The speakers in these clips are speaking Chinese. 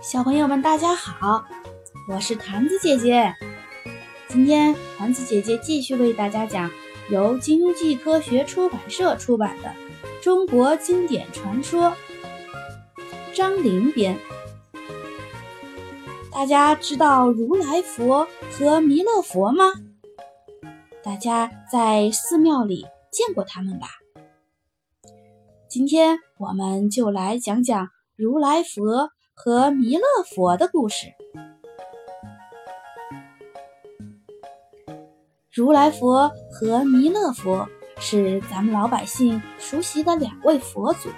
小朋友们，大家好，我是团子姐姐。今天团子姐姐继续为大家讲由经济科学出版社出版的《中国经典传说》，张陵编。大家知道如来佛和弥勒佛吗？大家在寺庙里见过他们吧？今天我们就来讲讲如来佛。和弥勒佛的故事。如来佛和弥勒佛是咱们老百姓熟悉的两位佛祖。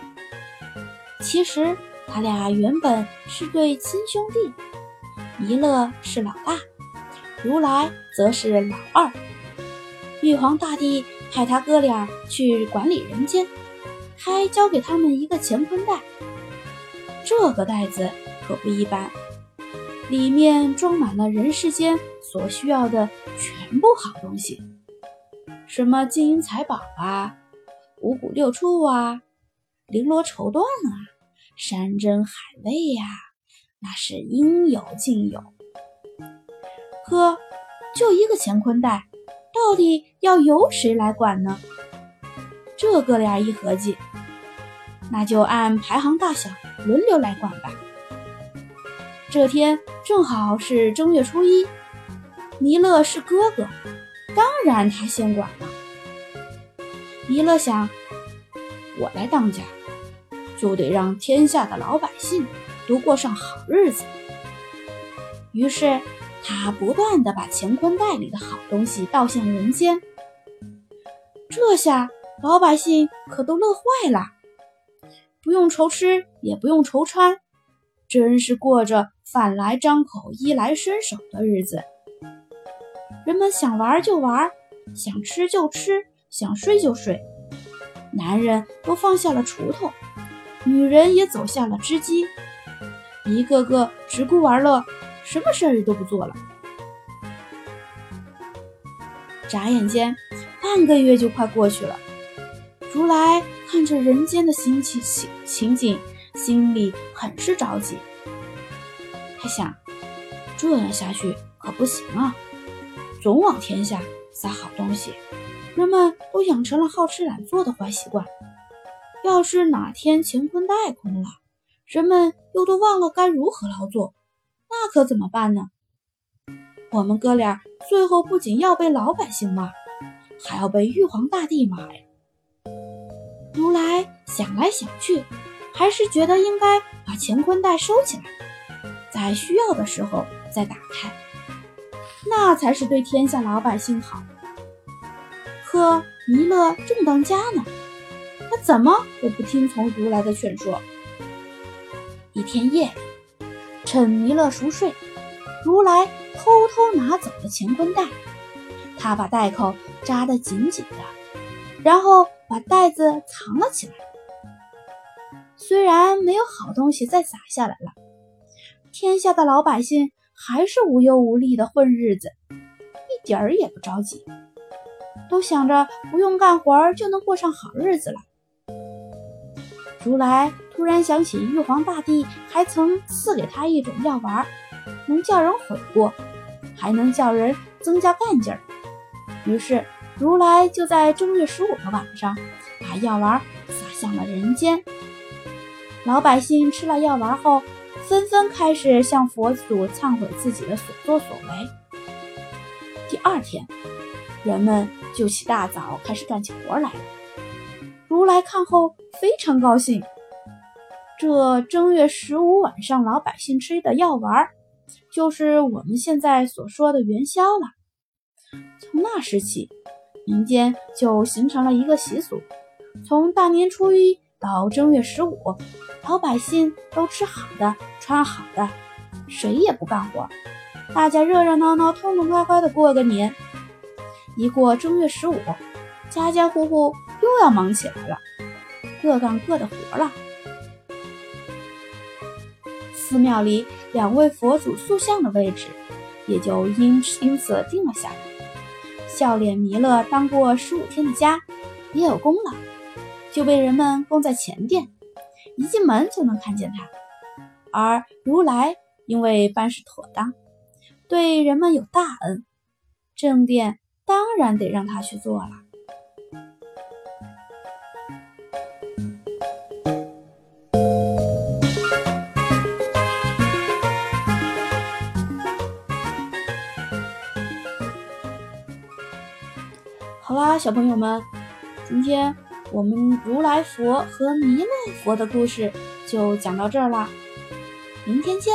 其实他俩原本是对亲兄弟，弥勒是老大，如来则是老二。玉皇大帝派他哥俩去管理人间，还交给他们一个乾坤袋。这个袋子可不一般，里面装满了人世间所需要的全部好东西，什么金银财宝啊，五谷六畜啊，绫罗绸缎啊，山珍海味呀，那是应有尽有。可就一个乾坤袋，到底要由谁来管呢？这哥俩一合计。那就按排行大小轮流来管吧。这天正好是正月初一，弥勒是哥哥，当然他先管了。弥勒想，我来当家，就得让天下的老百姓都过上好日子。于是他不断的把乾坤袋里的好东西倒向人间，这下老百姓可都乐坏了。不用愁吃，也不用愁穿，真是过着饭来张口、衣来伸手的日子。人们想玩就玩，想吃就吃，想睡就睡。男人都放下了锄头，女人也走下了织机，一个个只顾玩乐，什么事儿都不做了。眨眼间，半个月就快过去了。如来。看着人间的情情情情景，心里很是着急。他想，这样下去可不行啊！总往天下撒好东西，人们都养成了好吃懒做的坏习惯。要是哪天乾坤袋空了，人们又都忘了该如何劳作，那可怎么办呢？我们哥俩最后不仅要被老百姓骂，还要被玉皇大帝骂呀！如来想来想去，还是觉得应该把乾坤袋收起来，在需要的时候再打开，那才是对天下老百姓好。可弥勒正当家呢，他怎么也不听从如来的劝说。一天夜里，趁弥勒熟睡，如来偷偷拿走了乾坤袋，他把袋口扎得紧紧的，然后。把袋子藏了起来。虽然没有好东西再洒下来了，天下的老百姓还是无忧无虑的混日子，一点儿也不着急，都想着不用干活就能过上好日子了。如来突然想起玉皇大帝还曾赐给他一种药丸，能叫人悔过，还能叫人增加干劲儿，于是。如来就在正月十五的晚上，把药丸撒向了人间。老百姓吃了药丸后，纷纷开始向佛祖忏悔自己的所作所为。第二天，人们就起大早开始干起活来了。如来看后非常高兴，这正月十五晚上老百姓吃的药丸，就是我们现在所说的元宵了。从那时起。民间就形成了一个习俗：从大年初一到正月十五，老百姓都吃好的、穿好的，谁也不干活，大家热热闹闹、痛痛快快的过个年。一过正月十五，家家户户又要忙起来了，各干各的活了。寺庙里两位佛祖塑像的位置，也就因因此定了下来。笑脸弥勒当过十五天的家，也有功劳，就被人们供在前殿，一进门就能看见他。而如来因为办事妥当，对人们有大恩，正殿当然得让他去做了。好啦，小朋友们，今天我们如来佛和弥勒佛的故事就讲到这儿啦，明天见。